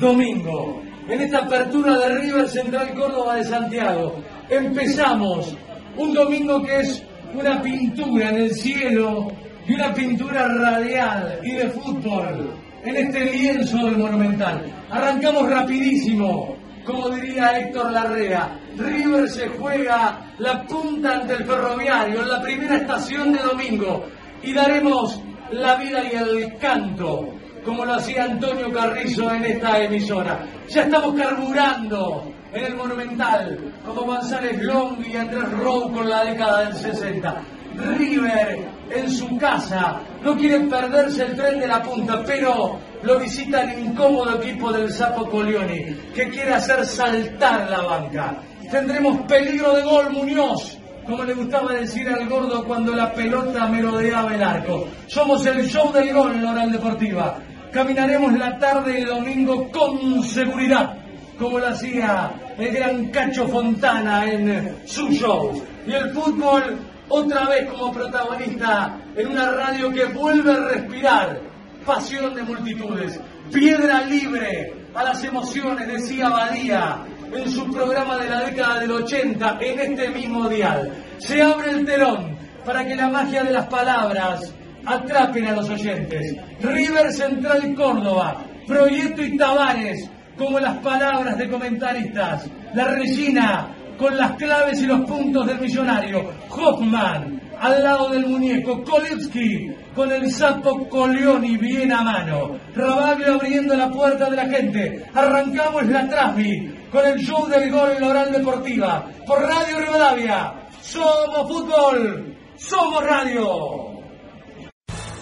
Domingo, en esta apertura de River Central Córdoba de Santiago, empezamos un domingo que es una pintura en el cielo y una pintura radial y de fútbol en este lienzo del Monumental. Arrancamos rapidísimo, como diría Héctor Larrea. River se juega la punta ante el ferroviario en la primera estación de domingo y daremos la vida y el canto como lo hacía Antonio Carrizo en esta emisora. Ya estamos carburando en el Monumental, como González Long y Andrés Rowe con la década del 60. River en su casa no quiere perderse el tren de la punta, pero lo visita el incómodo equipo del Sapo Colioni, que quiere hacer saltar la banca. Tendremos peligro de gol, Muñoz, como le gustaba decir al gordo cuando la pelota merodeaba el arco. Somos el show del gol en la Oral Deportiva. Caminaremos la tarde de domingo con seguridad, como lo hacía el gran Cacho Fontana en su show. Y el fútbol otra vez como protagonista en una radio que vuelve a respirar pasión de multitudes, piedra libre a las emociones, decía Badía en su programa de la década del 80 en este mismo dial. Se abre el telón para que la magia de las palabras atrapen a los oyentes. River Central Córdoba, Proyecto y Tavares, como las palabras de comentaristas. La Regina, con las claves y los puntos del millonario. Hoffman, al lado del muñeco. Kolitsky, con el sapo Coleoni bien a mano. Rabaglio abriendo la puerta de la gente. Arrancamos la Trasmi con el show del gol en la oral deportiva. Por Radio Rivadavia. Somos fútbol. Somos radio.